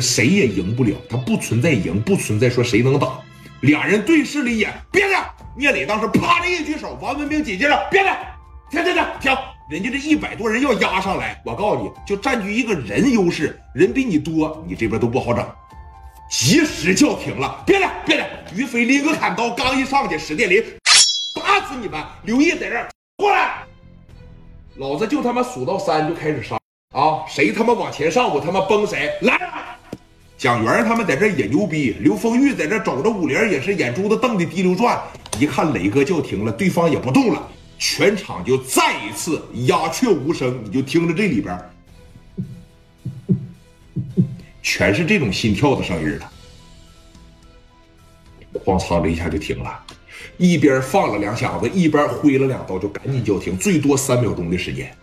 谁也赢不了，他不存在赢，不存在说谁能打。俩人对视了一眼，别的。聂磊当时啪的一举手，王文明紧接着别的，停停停停，人家这一百多人要压上来，我告诉你就占据一个人优势，人比你多，你这边都不好整。及时叫停了，别的别的。于飞拎个砍刀刚一上去，史殿林打死你们！刘毅在这儿过来，老子就他妈数到三就开始杀啊！谁他妈往前上，我他妈崩谁！来。蒋元他们在这也牛逼，刘丰玉在这走着，五连也是眼珠子瞪的滴溜转。一看磊哥叫停了，对方也不动了，全场就再一次鸦雀无声。你就听着这里边，全是这种心跳的声音了。哐嚓的一下就停了，一边放了两响子，一边挥了两刀，就赶紧叫停，最多三秒钟的时间。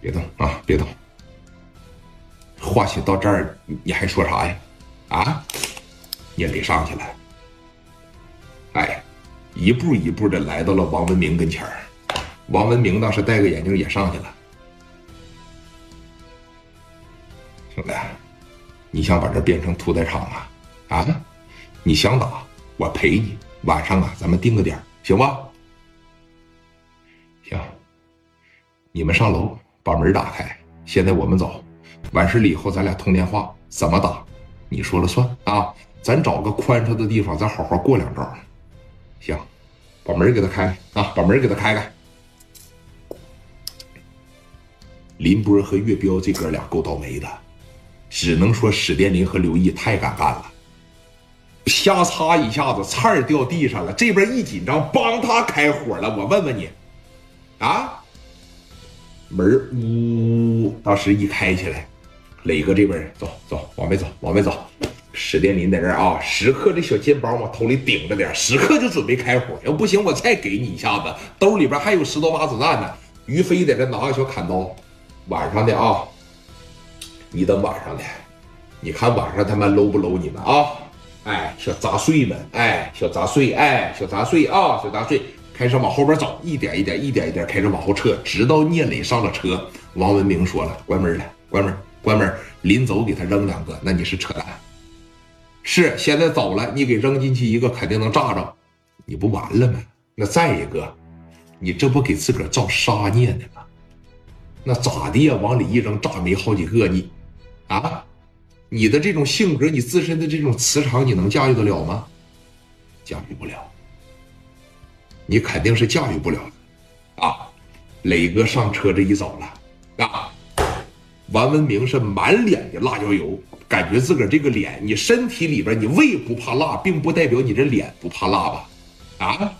别动啊，别动。话写到这儿，你还说啥呀？啊，聂磊上去了，哎，一步一步的来到了王文明跟前儿。王文明当时戴个眼镜也上去了。兄弟，你想把这变成屠宰场啊？啊，你想打，我陪你。晚上啊，咱们定个点，行吧？行，你们上楼把门打开。现在我们走。完事了以后，咱俩通电话，怎么打，你说了算啊！咱找个宽敞的地方，咱好好过两招。行，把门给他开开啊！把门给他开开。林波和岳彪这哥俩够倒霉的，只能说史殿林和刘毅太敢干了，啪嚓一下子，菜掉地上了。这边一紧张，帮他开火了。我问问你，啊？门呜，当时一开起来。磊哥这边走走，往外走，往外走。史殿林在这啊，时刻这小肩膀往头里顶着点，时刻就准备开火。要不行，我再给你一下子。兜里边还有十多发子弹呢。于飞在这拿个小砍刀，晚上的啊，你等晚上的，你看晚上他妈搂不搂你们啊？哎，小杂碎们，哎，小杂碎，哎，小杂碎啊，小杂碎，开始往后边走，一点一点，一点一点开始往后撤，直到聂磊上了车。王文明说了，关门了，关门。关门，临走给他扔两个，那你是扯淡。是现在走了，你给扔进去一个，肯定能炸着，你不完了吗？那再一个，你这不给自个儿造杀孽呢吗？那咋的呀？往里一扔，炸没好几个，你啊，你的这种性格，你自身的这种磁场，你能驾驭得了吗？驾驭不了，你肯定是驾驭不了的啊！磊哥上车这一走了啊。王文明是满脸的辣椒油，感觉自个儿这个脸，你身体里边你胃不怕辣，并不代表你这脸不怕辣吧？啊！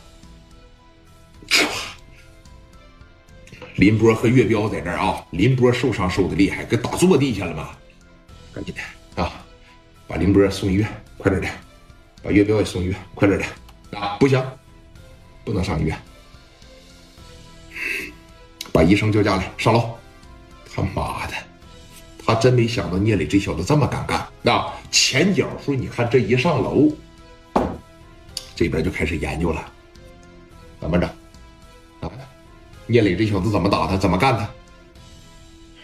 林波和岳彪在这儿啊，林波受伤受的厉害，给打坐地下了嘛？赶紧的啊，把林波送医院，快点的，把岳彪也送医院，快点的啊！不行，不能上医院，把医生叫家来，上楼。他妈的！他真没想到聂磊这小子这么敢干。那前脚说，你看这一上楼，这边就开始研究了，怎么整？啊，聂磊这小子怎么打他？怎么干他？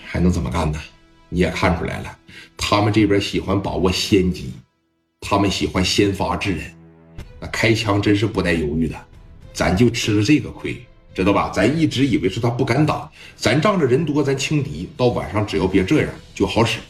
还能怎么干呢？你也看出来了，他们这边喜欢把握先机，他们喜欢先发制人，那开枪真是不带犹豫的。咱就吃了这个亏。知道吧？咱一直以为是他不敢打，咱仗着人多，咱轻敌。到晚上只要别这样就好使。